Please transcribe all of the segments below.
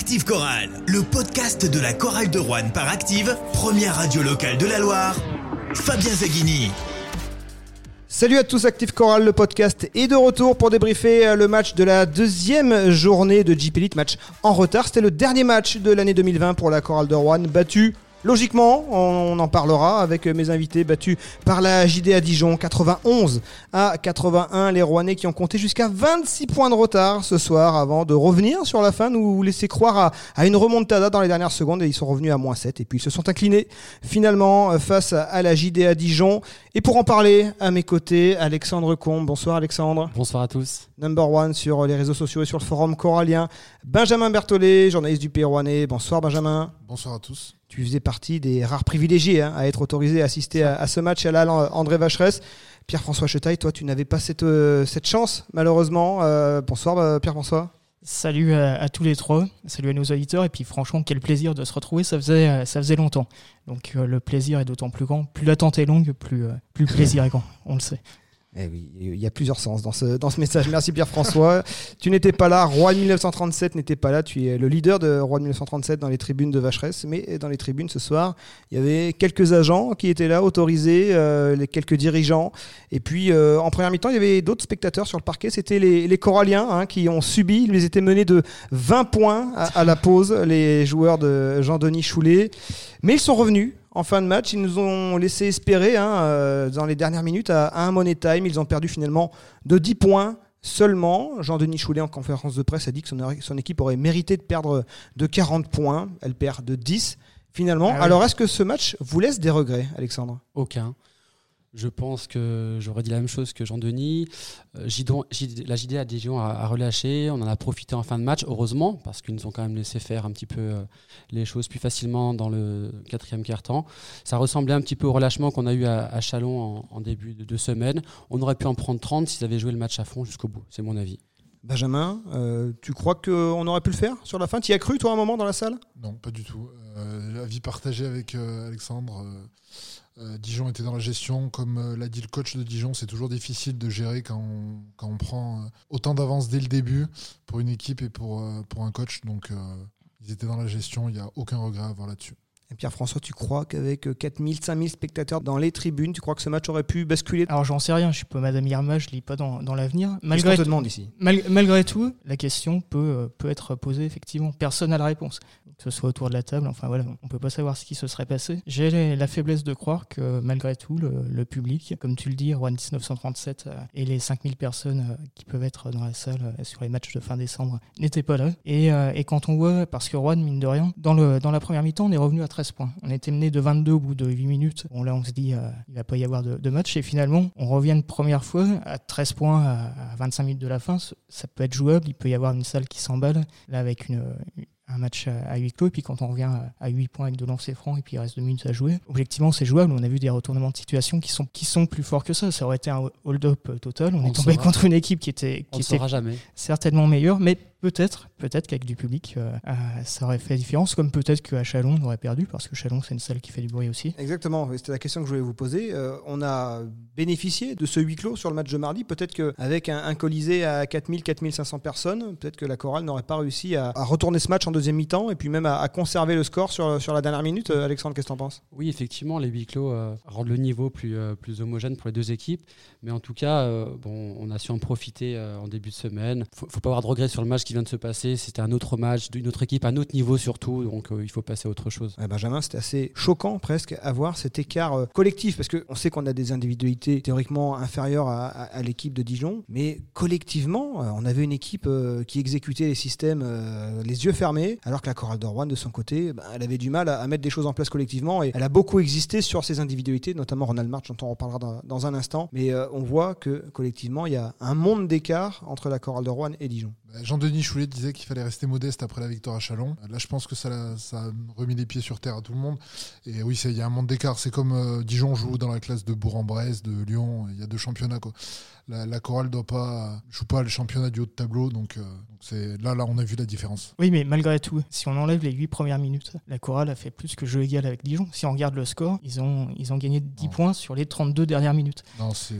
Active Chorale, le podcast de la chorale de Rouen par Active, première radio locale de la Loire. Fabien Zaghini. Salut à tous, Active Chorale, le podcast est de retour pour débriefer euh, le match de la deuxième journée de Jeep Elite, match en retard. C'était le dernier match de l'année 2020 pour la chorale de Rouen, battu Logiquement, on en parlera avec mes invités battus par la JD à Dijon, 91 à 81. Les Rouennais qui ont compté jusqu'à 26 points de retard ce soir avant de revenir sur la fin, nous laisser croire à, une remontada dans les dernières secondes et ils sont revenus à moins 7 et puis ils se sont inclinés finalement face à la JD à Dijon. Et pour en parler, à mes côtés, Alexandre Combe. Bonsoir Alexandre. Bonsoir à tous. Number one sur les réseaux sociaux et sur le forum corallien. Benjamin Berthollet, journaliste du Pays Rouennais. Bonsoir Benjamin. Bonsoir à tous tu faisais partie des rares privilégiés hein, à être autorisé à assister à, ce match à la André Vacheresse. Pierre-François Chetaille, toi, tu n'avais pas cette, euh, cette chance, malheureusement. Euh, bonsoir, euh, Pierre-François. Salut à, tous les trois, salut à nos auditeurs, et puis franchement, quel plaisir de se retrouver, ça faisait, ça faisait longtemps. Donc le plaisir est d'autant plus grand, plus l'attente est longue, plus, plus le plaisir est grand, on le sait. Eh oui, il y a plusieurs sens dans ce, dans ce message. Merci Pierre-François. tu n'étais pas là, Roi de 1937 n'était pas là. Tu es le leader de Roi de 1937 dans les tribunes de Vacheresse. Mais dans les tribunes ce soir, il y avait quelques agents qui étaient là, autorisés, euh, les quelques dirigeants. Et puis euh, en première mi-temps, il y avait d'autres spectateurs sur le parquet. C'était les, les Coralliens hein, qui ont subi. Ils étaient menés de 20 points à, à la pause, les joueurs de Jean-Denis Choulet. Mais ils sont revenus en fin de match. Ils nous ont laissé espérer hein, euh, dans les dernières minutes à, un money time. Ils ont perdu finalement de 10 points seulement. Jean-Denis Choulet en conférence de presse a dit que son, équipe aurait mérité de perdre de 40 points. Elle perd de 10 finalement. Ah Alors est-ce que ce match vous laisse des regrets, Alexandre? Aucun. Je pense que j'aurais dit la même chose que Jean-Denis. Euh, la JD à Dijon a, relâché. On en a profité en fin de match, heureusement, parce qu'ils nous ont quand même laissé faire un petit peu euh, les choses plus facilement dans le quatrième quart-temps. Ça ressemblait un petit peu au relâchement qu'on a eu à, Chalon en, début de, semaine. On aurait pu en prendre 30 s'ils avaient joué le match à fond jusqu'au bout, c'est mon avis. Benjamin, euh, tu crois qu'on aurait pu le faire sur la fin? Tu y as cru, toi, un moment dans la salle? Non, pas du tout. L'avis partagé avec Alexandre. Euh, Dijon était dans la gestion, comme euh, l'a dit le coach de Dijon, c'est toujours difficile de gérer quand on, prend euh, autant d'avance dès le début pour une équipe et pour, pour un coach. Donc ils étaient dans la gestion, il n'y a aucun regret à avoir là-dessus. Et Pierre-François, tu crois qu'avec 4000, 5000 spectateurs dans les tribunes, tu crois que ce match aurait pu basculer? Alors j'en sais rien, je suis pas Madame Irma, je lis pas dans, dans l'avenir. Malgré, te demande ici? Malgré tout, la question peut, peut être posée effectivement. Personne n'a la réponse que ce soit autour de la table. Enfin voilà, on peut pas savoir ce qui se serait passé. J'ai la faiblesse de croire que malgré tout, le, public, comme tu le dis, Rouen 1937 euh, et les 5000 personnes euh, qui peuvent être dans la salle euh, sur les matchs de fin décembre n'étaient pas là. Et, et, quand on voit, parce que Rouen, mine de rien, dans, le, dans la première mi-temps, on est revenu à 13 points. On était mené de 22 au bout de 8 minutes. Bon là, on se dit, il va pas y avoir de, de, match. Et finalement, on revient une première fois à 13 points à, 25 minutes de la fin. Ça peut être jouable. Il peut y avoir une salle qui s'emballe. Là, avec une, un match à, huis clos. Et puis quand on revient à 8 points avec de lancers francs et puis il reste 2 minutes à jouer, objectivement c'est jouable. On a vu des retournements de situation qui sont, qui sont plus forts que ça. Ça aurait été un hold-up total. On, est tombé contre une équipe qui était, qui était certainement meilleure. Mais Peut-être, peut-être qu'avec du public, euh, euh, ça aurait fait la différence, comme peut-être qu'à Chalon, on aurait perdu, parce que Chalon, c'est une salle qui fait du bruit aussi. Exactement, c'était la question que je voulais vous poser. Euh, on a bénéficié de ce huis clos sur le match de mardi. Peut-être qu'avec un, un colisée à 4000, 4500 personnes, peut-être que la chorale n'aurait pas réussi à, retourner ce match en deuxième mi-temps et puis même à, conserver le score sur, sur la dernière minute. Alexandre, qu'est-ce que tu en penses? Oui, effectivement, les huis clos rendent le niveau plus, plus homogène pour les deux équipes. Mais en tout cas, bon, on a su en profiter en début de semaine. Il ne faut pas avoir de regrets sur le match vient de se passer. C'était un autre match d'une autre équipe, un autre niveau surtout. Donc euh, il faut passer à autre chose. Benjamin, c'était assez choquant presque à voir cet écart euh, collectif parce qu'on sait qu'on a des individualités théoriquement inférieures à, l'équipe de Dijon, mais collectivement, euh, on avait une équipe qui exécutait les systèmes les yeux fermés, alors que la chorale de Rouen, de son côté, ben, elle avait du mal à, mettre des choses en place collectivement et elle a beaucoup existé sur ses individualités, notamment Ronald March, dont on reparlera dans, dans un instant. Mais on voit que collectivement, il y a un monde d'écart entre la chorale de Rouen et Dijon. Bah, Jean-Denis Choulet disait qu'il fallait rester modeste après la victoire à Chalon. Là, je pense que ça, a remis les pieds sur terre à tout le monde. Et oui, il y a un monde d'écart. C'est comme euh, Dijon joue dans la classe de Bourg-en-Bresse, de Lyon. Il y a deux championnats. La, la chorale doit pas, joue pas le championnat du haut de tableau, donc euh, donc c'est là, là, on a vu la différence. Oui, mais malgré tout, si on enlève les 8 premières minutes, la chorale a fait plus que jeu égal avec Dijon. Si on regarde le score, ils ont, ils ont gagné 10 Non. points sur les 32 dernières minutes. Non, c'est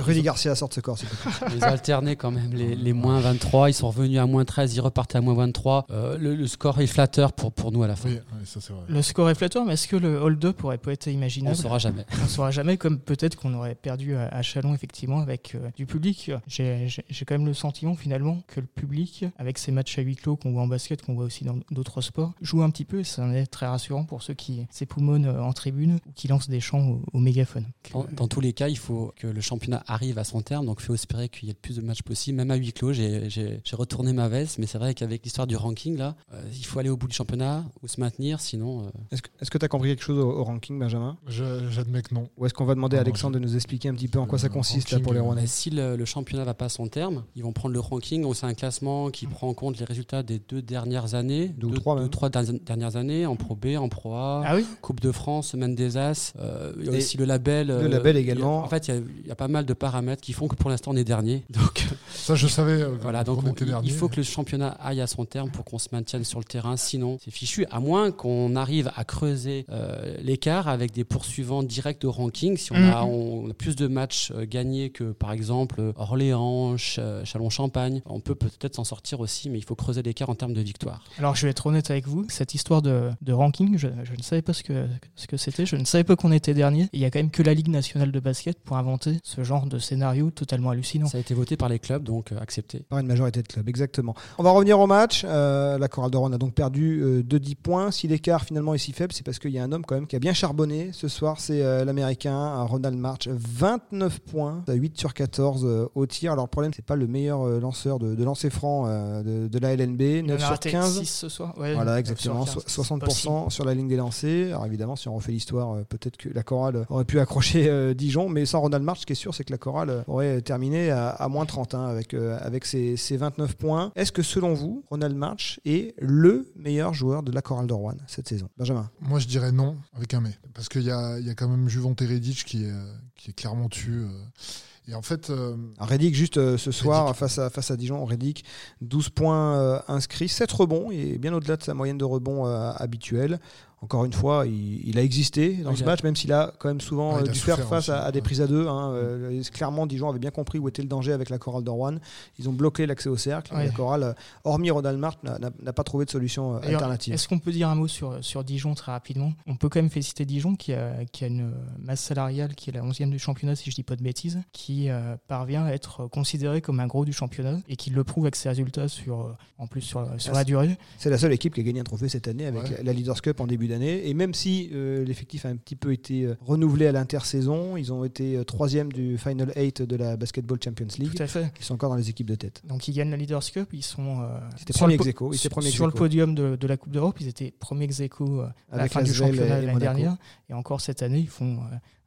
Rudy, Garcia sort de ce corps, s'il te plaît. Ils ont alterné quand même les, les moins 23. Ils sont revenus à moins 13. Ils repartaient à moins 23. Euh, le, le score est flatteur pour, pour nous à la fin. oui, oui, ça c'est vrai. Le score est flatteur, mais est-ce que le hold-up aurait pas été On ne imaginable saura jamais. On ne saura jamais, comme peut-être qu'on aurait perdu à, à Chalon, effectivement, avec euh, du public. J'ai quand même le sentiment, finalement, que le public, avec ces matchs à huis clos qu'on voit en basket, qu'on voit aussi dans d'autres sports, joue un petit peu. et Ça en est très rassurant pour ceux qui s'époumonnent euh, en tribune ou qui lancent des chants au, au mégaphone. Dans, dans tous les cas, il faut que le championnat arrive à son terme. Donc, il faut espérer qu'il y ait le plus de matchs possible. Même à huis clos, j'ai retourné ma veste. Mais c'est vrai qu'avec l'histoire du ranking, là, euh, il faut aller au bout du championnat ou se maintenir. Sinon, euh, Est-ce que tu as compris quelque chose au, au ranking, Benjamin? J'admets que non. Ou est-ce qu'on va demander à Non, Alexandre de nous expliquer un petit peu en quoi ça consiste là, pour les Rouennais si le, le championnat va pas à son terme, ils vont prendre le ranking. C'est un classement qui prend en compte les résultats des deux dernières années, Deux ou trois même. trois dernières- années, en Pro B, en Pro A, Ah oui Coupe de France, Semaine des As. euh, il y a Et aussi le label. euh, label a- également. en fait, il y, a, il y a pas mal de paramètres qui font que pour l'instant on est dernier. Donc Ça, je savais. euh, voilà, donc on- était il- faut que le championnat aille à son terme pour qu'on se maintienne sur le terrain. Sinon, c'est fichu. À moins qu'on arrive à creuser euh, l'écart avec des poursuivants directs au ranking. Si on, a, Mhm. on a plus de matchs gagnés que par exemple Orléans, Ch- Chalon-Champagne, on peut peut-être s'en sortir aussi, mais il faut creuser l'écart en termes de victoire. Alors je vais être honnête avec vous, cette histoire de, de ranking, je, je ne savais pas ce que ce que c'était, je ne savais pas qu'on était dernier. Et Il y a quand même que la Ligue nationale de basket pour inventer ce genre de scénario totalement hallucinant. Ça a été voté par les clubs, donc euh, accepté. Par une majorité de clubs, exactement. On va revenir au match. Euh, la Chorale de Rouen a donc perdu euh, de 10 points. Si l'écart finalement est si faible, c'est parce qu'il y a un homme quand même qui a bien charbonné. Ce soir, c'est euh, l'Américain euh, Ronald March. 29 points, à 8 sur 14 euh, au tir. Alors le problème, c'est pas le meilleur euh, lanceur de, de lancer franc euh, de, de la LNB. Il en 9 a sur raté 15. 6 ce soir. Ouais, Voilà, 9 exactement. sur 15, So- c'est possible. 60% sur la ligne des lancers. Alors évidemment, si on refait l'histoire, euh, peut-être que la chorale aurait pu accrocher euh, Dijon, mais sans Ronald March, ce qui est sûr, c'est que la chorale aurait terminé à, à moins 30 hein, avec, euh, avec ses, ses 29 points. Est-ce que selon vous, Ronald March est le meilleur joueur de la chorale de Rouen cette saison? Benjamin Moi, je dirais non, avec un mais. Parce qu'il y a, il y a quand même Juvon Teredic qui est, euh, qui est clairement tu. euh. Et en fait, euh, Reddick, juste euh, ce soir, Reddick. face à, face à Dijon, Reddick, 12 points euh, inscrits, 7 rebonds, et bien au-delà de sa moyenne de rebonds euh, habituelle. Encore une fois, il, il a existé dans ce a- match, même s'il a quand même souvent Ouais, il euh, dû faire face à, aussi, à des ouais. prises à deux. hein. Euh, clairement, Dijon avait bien compris où était le danger avec la chorale de Rouen. Ils ont bloqué l'accès au cercle. Ouais. La chorale, euh, hormis Ronald March, n'a- pas trouvé de solution alternative. Est-ce qu'on peut dire un mot sur, sur Dijon très rapidement? On peut quand même féliciter Dijon qui a, qui a une masse salariale qui est la 11e du championnat, si je dis pas de bêtises, qui euh, parvient à être considéré comme un gros du championnat et qui le prouve avec ses résultats sur, en plus sur, sur Ah, la durée. C'est la seule équipe qui a gagné un trophée cette année avec la Leaders Cup en début d'année. Et même si euh, l'effectif a un petit peu été euh, renouvelé à l'intersaison, ils ont été euh, troisième du Final 8 de la Basketball Champions League. Tout à fait. Ils sont encore dans les équipes de tête. Donc ils gagnent la Leaders Cup, ils sont euh, sur premier le po- ex aequo, ils sur, ex sur le podium de, de la Coupe d'Europe, ils étaient premiers ex aequo, euh, à la fin du championnat l'année dernière. Et encore cette année, ils font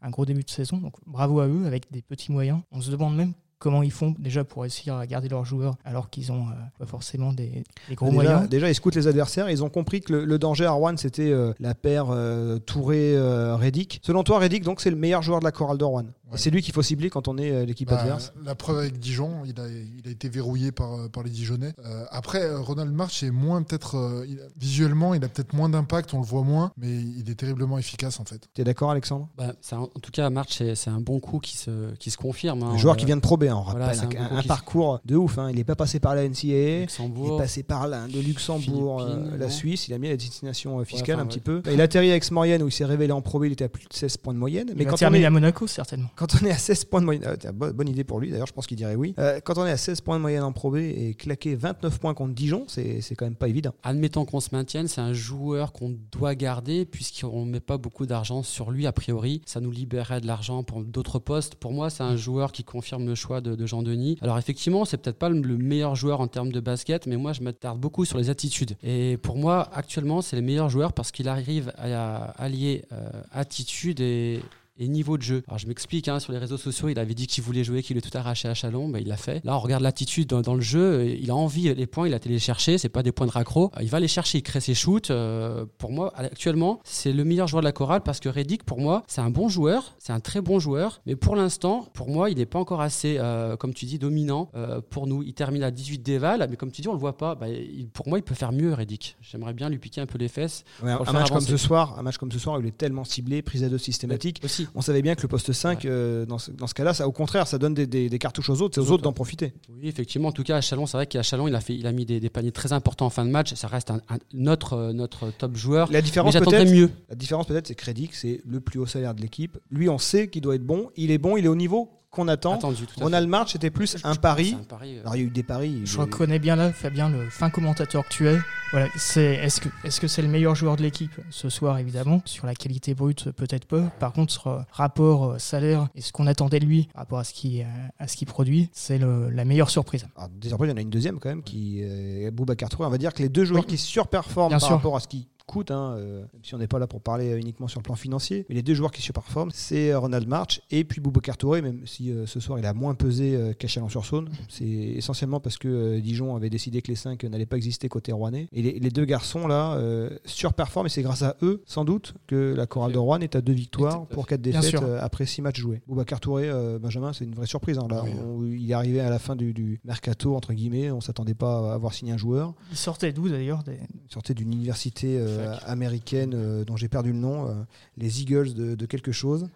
un gros début de saison. Donc bravo à eux avec des petits moyens. On se demande même comment ils font déjà pour réussir à garder leurs joueurs alors qu'ils ont euh, pas forcément des, des gros déjà, moyens. déjà, ils scoutent les adversaires. Ils ont compris que le, le danger à Rouen, c'était euh, la paire euh, Touré-Reddick. Selon toi, Reddick, donc, c'est le meilleur joueur de la chorale de Rouen. Et. C'est lui qu'il faut cibler quand on est euh, l'équipe bah, adverse. la preuve avec Dijon, il a, il a été verrouillé par, par les Dijonais. Euh, après, Ronald March est moins peut-être. euh, visuellement, il a peut-être moins d'impact, on le voit moins, mais il est terriblement efficace en fait. Tu es d'accord, Alexandre? Bah, en tout cas, March, c'est un bon coup qui se, qui se confirme. hein. Le joueur Euh, qui vient de Pro Hein, on voilà, rappelle, c'est un, parcours de ouf. hein. Il n'est pas passé par la NCAA. Il est passé par là, de Luxembourg, euh, la Suisse. Il a mis la destination euh, fiscale un petit peu. Il a atterri à Aix-Maurienne où il s'est révélé en Pro. Il était à plus de 16 points de moyenne. Mais il quand on, est, à Monaco certainement. quand on est à 16 points de moyenne, ah, bonne, idée pour lui d'ailleurs, je pense qu'il dirait oui. Euh, quand on est à 16 points de moyenne en Pro B et claquer 29 points contre Dijon, c'est quand même pas évident. Admettons qu'on se maintienne, c'est un joueur qu'on doit garder puisqu'on ne met pas beaucoup d'argent sur lui a priori. Ça nous libérerait de l'argent pour d'autres postes. Pour moi, c'est un joueur qui confirme le choix de, de Jean-Denis. Alors effectivement, c'est peut-être pas le, le meilleur joueur en termes de basket, mais moi, je m'attarde beaucoup sur les attitudes. Et pour moi, actuellement, c'est le meilleur joueur parce qu'il arrive à, allier euh, attitude et, et niveau de jeu. Alors je m'explique, hein, sur les réseaux sociaux, il avait dit qu'il voulait jouer, qu'il voulait tout arracher à Chalon, ben, il l'a fait. Là, on regarde l'attitude dans, dans le jeu, il a envie, les points, il a chercher, c'est pas des points de raccro. Il va les chercher, il crée ses shoots. Euh, pour moi, actuellement, c'est le meilleur joueur de la chorale parce que Reddick, pour moi, c'est un bon joueur, c'est un très bon joueur, mais pour l'instant, pour moi, il n'est pas encore assez, euh, comme tu dis, dominant euh, pour nous. Il termine à 18 déval, mais comme tu dis, on le voit pas. Il- pour moi, il peut faire mieux, Reddick. J'aimerais bien lui piquer un peu les fesses. Ouais, un match comme ce soir, un match comme ce soir, il est tellement ciblé, prise à deux systématique. Aussi. On savait bien que le poste 5, euh, dans ce, dans ce cas-là, ça, au contraire, ça donne des, des- des cartouches aux autres, c'est aux Aux autres d'en profiter. Oui, effectivement. En tout cas, à Chalon, c'est vrai qu'à Chalon, il a, fait, il a mis des, des paniers très importants en fin de match. Ça reste un, un- notre, euh, notre top joueur. La différence peut-être, mieux. la différence peut-être, c'est Reddick, c'est le plus haut salaire de l'équipe. Lui, on sait qu'il doit être bon. Il est bon, il est au niveau qu'on attend. Attendu, Ronald March, c'était plus un pari. C'est un pari. euh, Alors, il y a eu des paris. Je reconnais bien là, Fabien, le fin commentateur que tu es. Voilà, c'est est-ce que est-ce que c'est le meilleur joueur de l'équipe ce soir évidemment sur la qualité brute peut-être pas. Par contre sur euh, rapport euh, salaire et ce qu'on attendait de lui par rapport à ce qui à ce qu'il produit, c'est le- la meilleure surprise. Alors, désormais, il y en a une deuxième quand même qui est Boubacar Touré. On va dire que les deux joueurs Oui. qui surperforment Bien par sûr. rapport à ce qui coûte, hein, euh, même si on n'est pas là pour parler uniquement sur le plan financier, mais les deux joueurs qui surperforment, c'est euh, Ronald March et puis Boubacar Touré, même si euh, ce soir il a moins pesé euh, qu'à Chalon-sur-Saône. C'est essentiellement parce que euh, Dijon avait décidé que les cinq n'allaient pas exister côté rouennais. Et les, les deux garçons là euh, surperforment et c'est grâce à eux, sans doute, que la chorale de Rouen est à deux victoires pour quatre défaites euh, après six matchs joués. Boubacar Touré, euh, Benjamin, c'est une vraie surprise. hein, là. Oui. On- il est arrivé à la fin du, du mercato, entre guillemets, on s'attendait pas à avoir signé un joueur. Il sortait d'où d'ailleurs des... Il sortait d'une université euh. Américaine euh, dont j'ai perdu le nom, euh, les Eagles de, de quelque chose.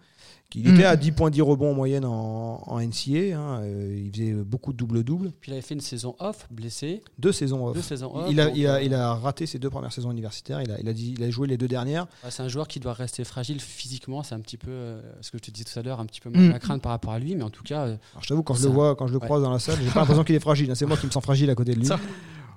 Il Mm. était à 10.10 rebonds en moyenne en, en NCA. hein, euh, il faisait beaucoup de double-double. Puis il avait fait une saison off, blessé. Deux saisons off. Deux saisons off. il, a, donc, il, a, euh, il a raté ses deux premières saisons universitaires. Il a, il a, dit, il a joué les deux dernières. c'est un joueur qui doit rester fragile physiquement. C'est un petit peu euh, ce que je te disais tout à l'heure, un petit peu Mm. ma crainte par rapport à lui. Mais en tout cas, euh, Alors, je t'avoue, quand je le vois, quand je le ouais. croise dans la salle, j'ai pas l'impression qu'il est fragile. hein. C'est moi qui me sens fragile à côté de lui. Ça-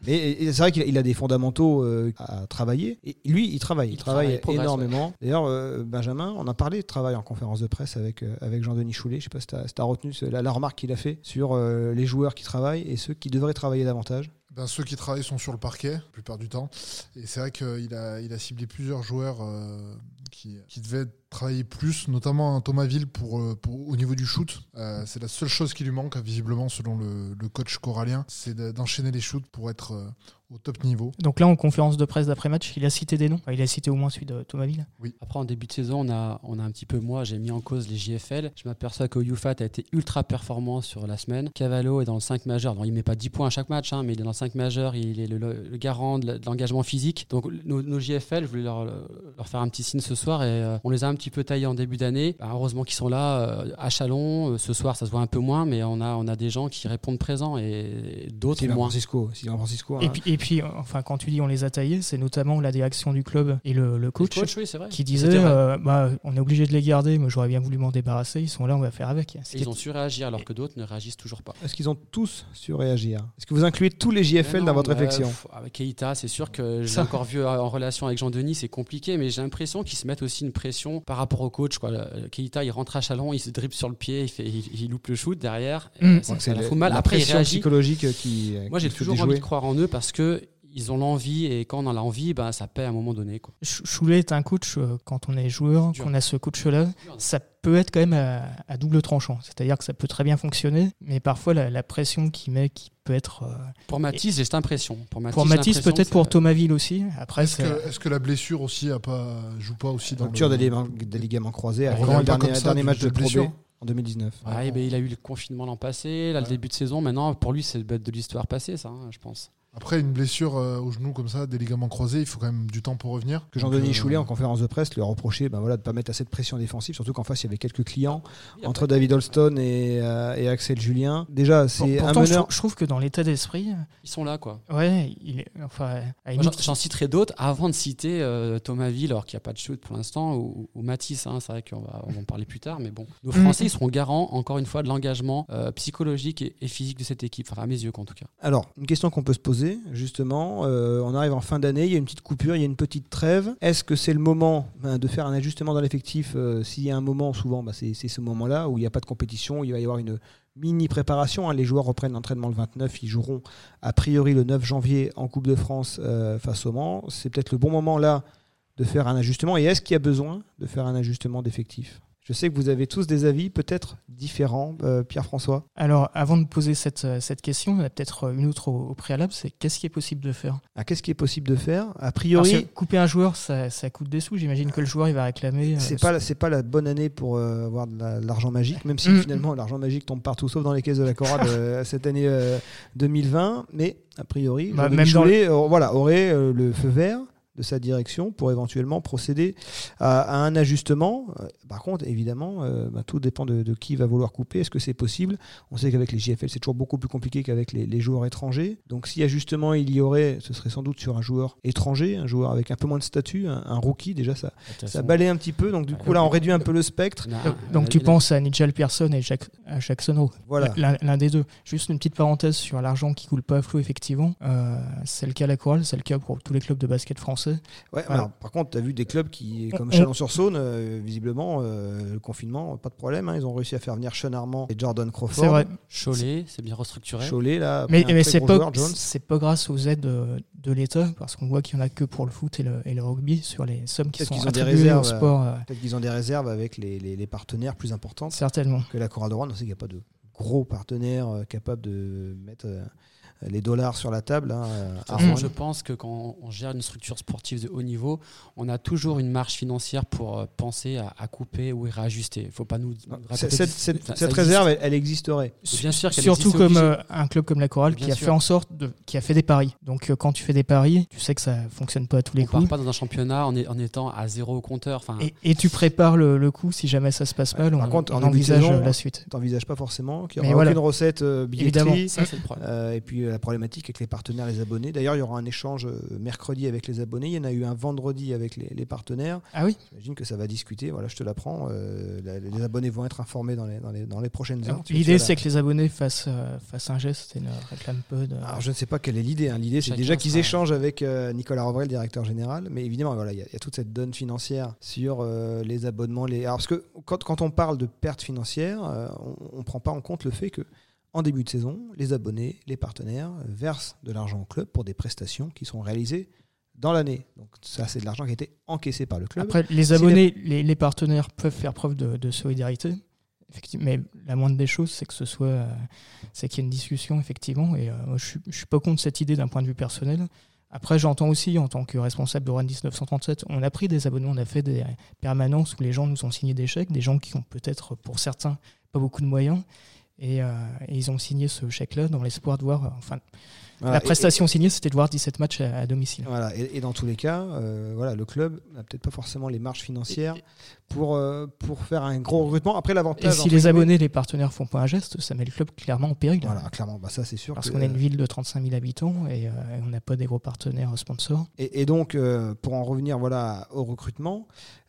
Et c'est vrai qu'il a, des fondamentaux euh, à travailler. Et lui, il travaille. Il, Il travaille, travaille, il progresse, énormément. D'ailleurs, euh, Benjamin, on a parlé de travail en conférence de presse avec, euh, avec Jean-Denis Choulet. Je sais pas si tu as, retenu la, la remarque qu'il a fait sur euh, les joueurs qui travaillent et ceux qui devraient travailler davantage. Ben, ceux qui travaillent sont sur le parquet, la plupart du temps. Et c'est vrai qu'il a, il a ciblé plusieurs joueurs euh, qui, qui devaient travailler plus, notamment un Thomas Ville pour, euh, pour- au niveau du shoot. Euh, c'est la seule chose qui lui manque, visiblement, selon le, le coach corallien, c'est de- d'enchaîner les shoots pour être euh, au top niveau. Donc là en conférence de presse d'après-match, il a cité des noms. Enfin, il a cité au moins celui de Thomasville. Après, en début de saison, on a, on a un petit peu, moi, j'ai mis en cause les JFL. Je m'aperçois que UFAT a été ultra performant sur la semaine. Cavallo est dans le 5 majeur. Donc, il met pas 10 points à chaque match, hein, mais il est dans le 5 majeur. Il est le, le garant de l'engagement physique. Donc, nos, nos JFL, je voulais leur, leur faire un petit signe ce soir et euh, on les a un petit peu taillés en début d'année. Bah, heureusement qu'ils sont là euh, à Chalon. Euh, ce soir, ça se voit un peu moins, mais on a, on a des gens qui répondent présents et d'autres moins. Francisco. Francisco Et hein. puis, et puis, enfin, quand tu dis on les a taillés, c'est notamment la direction du club et le, le coach, Le coach, oui, c'est vrai. qui disait euh, bah, on est obligé de les garder, mais j'aurais bien voulu m'en débarrasser. Ils sont là, on va faire avec. Et ils ont su réagir alors que d'autres ne réagissent toujours pas. Est-ce qu'ils ont tous su réagir? Est-ce que vous incluez tous les JFL dans votre mais, réflexion? Avec Keita, c'est sûr que Ça. encore vu en relation avec Jean-Denis, c'est compliqué, mais j'ai l'impression qu'ils se mettent aussi une pression par rapport au coach. Quoi. Le- Keita, il rentre à Chalon, il se dribble sur le pied, il, fait, il, il loupe le shoot derrière. et Mm. ça, ça c'est la fout mal. la Après, il réagit. psychologique euh, qui. euh, Moi, j'ai toujours envie de croire en eux parce que ils ont l'envie et quand on a l'envie, ben, ça paie à un moment donné. Quoi. Ch- Choulet est un coach, euh, quand on est joueur, qu'on a ce coach-là, ça peut être quand même à, à double tranchant. C'est-à-dire que ça peut très bien fonctionner, mais parfois la, la pression qu'il met, qui peut être. euh, Pour Mathis, j'ai cette impression. Pour l'impression peut-être pour ça- Thomasville aussi. Après, Est-ce que, est-ce que la blessure aussi a pas, joue pas aussi dans Rupture le... des ligaments, des ligaments croisés. Revient le dernier, ça match de d'une Pro B blessure. en 2019. Ouais, ben, il a eu le confinement l'an passé, là, le début de saison. Maintenant, pour lui, c'est le bête de l'histoire passée, ça, hein, je pense. Après, une blessure euh, au genou comme ça, des ligaments croisés, il faut quand même du temps pour revenir. Que Jean-Denis euh, Choulet, en conférence de presse, lui a reproché ben voilà, de ne pas mettre assez de pression défensive, surtout qu'en face, il y avait quelques clients entre David Holston et, euh, et Axel Julien. Déjà, c'est un meneur. trouve- je trouve que dans l'état d'esprit, Ils sont là, quoi. ouais, il est, enfin, J'en citerai d'autres avant de citer euh, Thomas Ville, alors qu'il n'y a pas de shoot pour l'instant, ou, ou Matisse, hein, c'est vrai qu'on va, on va en parler plus tard, mais bon. Nos Mm. Français, ils seront garants, encore une fois, de l'engagement euh, psychologique et, et physique de cette équipe, enfin à mes yeux, en tout cas. Alors, une question qu'on peut se poser, justement. euh, on arrive en fin d'année, il y a une petite coupure, il y a une petite trêve. Est-ce que c'est le moment ben, de faire un ajustement dans l'effectif euh, S'il y a un moment, souvent, ben, c'est ce moment-là où il n'y a pas de compétition, il va y avoir une mini préparation. hein. Les joueurs reprennent l'entraînement le 29, ils joueront a priori le 9 janvier en Coupe de France euh, face au Mans. C'est peut-être le bon moment là de faire un ajustement. Et est-ce qu'il y a besoin de faire un ajustement d'effectif? Je sais que vous avez tous des avis peut-être différents, euh, Pierre-François. Alors, avant de poser cette, euh, cette question, il y en a peut-être une autre au, au préalable, c'est qu'est-ce qui est possible de faire? Ah, Qu'est-ce qui est possible de faire? A priori, couper un joueur, ça, ça coûte des sous. J'imagine que le joueur, il va réclamer. euh, c'est pas la- c'est pas la bonne année pour euh, avoir de la- de l'argent magique, même si Mm. finalement l'argent magique tombe partout, sauf dans les caisses de la Corade euh, cette année euh, 2020. Mais a priori, Bah, même Choulet, euh, voilà, aurait euh, le feu vert de sa direction pour éventuellement procéder à, à un ajustement. Euh, Par contre, évidemment, euh, bah, tout dépend de, de qui va vouloir couper. Est-ce que c'est possible? On sait qu'avec les JFL, c'est toujours beaucoup plus compliqué qu'avec les, les joueurs étrangers. Donc, si ajustement il y aurait, ce serait sans doute sur un joueur étranger, un joueur avec un peu moins de statut, un, un rookie. Déjà, ça, ça balaye un petit peu. Donc, du coup, là, on réduit un peu le spectre. Donc, donc tu penses à Nigel Pearson et Jack, à Jackson Rowe. Voilà. L'un des deux. Juste une petite parenthèse sur l'argent qui coule pas à flot, effectivement. Euh, c'est le cas à la chorale, c'est le cas pour tous les clubs de basket français. Ouais, Voilà. alors, par contre, tu as vu des clubs qui, comme On- Chalon-sur-Saône, euh, visiblement, euh, le confinement, pas de problème. hein, ils ont réussi à faire venir Sean Armand et Jordan Crawford. C'est vrai. Cholet, c'est bien restructuré. Cholet, là. Mais, mais c'est pas, pas grâce aux aides de, de l'État, parce qu'on voit qu'il y en a que pour le foot et le, et le rugby sur les sommes qui sont qu'ils ont des au sport. Peut-être qu'ils ont des réserves avec les, les- les partenaires plus importantes certainement. que la Chorale de Rouen. Sait qu'il n'y a pas de gros partenaires euh, capables de mettre euh, les dollars sur la table. hein, à je pense que quand on gère une structure sportive de haut niveau, on a toujours une marge financière pour euh, penser à, à couper ou à réajuster. Il ne faut pas nous. raconter Cette, des- cette- réserve, elle, elle existerait. Bien sûr qu'elle Surtout existe, comme euh, un club comme la Chorale Bien qui a sûr. fait en sorte de, qui a fait des paris. Donc euh, quand tu fais des paris, tu sais que ça fonctionne pas à tous les on part coups. pas dans un championnat en, est- en étant à zéro au compteur. Enfin, Et, et tu prépares le, le coup si jamais ça se passe mal, Par on, contre, on envisage saison, la suite. T'envisages pas forcément qu'il y aura voilà. aucune recette euh, Évidemment. ça, c'est le problème. Euh, et puis la problématique avec les partenaires, les abonnés. D'ailleurs, il y aura un échange euh, mercredi avec les abonnés. Il y en a eu un vendredi avec les, les partenaires. Ah oui J'imagine que ça va discuter. Voilà, je te l'apprends. Euh, la- les abonnés vont être informés dans les, dans les, dans les prochaines heures. Tu- tu L'idée c'est que les abonnés fassent, euh, fassent un geste et ne réclament peu de... Alors, je ne sais pas quelle est l'idée. hein. L'idée, c'est déjà qu'ils sera- échangent avec euh, Nicolas Rovray, le directeur général. Mais évidemment, voilà, il y, a- il y a toute cette donne financière sur euh, les abonnements. Les... Alors, parce que quand, quand on parle de perte financière, euh, on ne prend pas en compte le fait que en début de saison, les abonnés, les partenaires versent de l'argent au club pour des prestations qui sont réalisées dans l'année. Donc ça, c'est de l'argent qui a été encaissé par le club. Après, les Si abonnés, les, les partenaires peuvent faire preuve de, de solidarité. Effectivement, mais la moindre des choses, c'est que ce soit, euh, c'est qu'il y ait une discussion effectivement. Et euh, moi, je je suis pas contre cette idée d'un point de vue personnel. Après, j'entends aussi en tant que responsable de Rouen 1937, on a pris des abonnements, on a fait des permanences où les gens nous ont signé des chèques, des gens qui ont peut-être, pour certains, pas beaucoup de moyens. Et, euh, et ils ont signé ce chèque-là dans l'espoir de voir. euh, Enfin, Voilà. la Et- prestation signée, c'était de voir 17 matchs à, à domicile. Voilà, et, et dans tous les cas, euh, voilà, le club n'a peut-être pas forcément les marges financières pour, euh, pour faire un gros recrutement. Après, Et l'avantage. si entre les abonnés, les partenaires font pas un geste, ça met le club clairement en péril. Voilà, clairement, bah ça c'est sûr. Parce qu'on est une ville de 35 000 habitants et, euh, et on n'a pas des gros partenaires sponsors. Et, et donc, euh, pour en revenir voilà, au recrutement,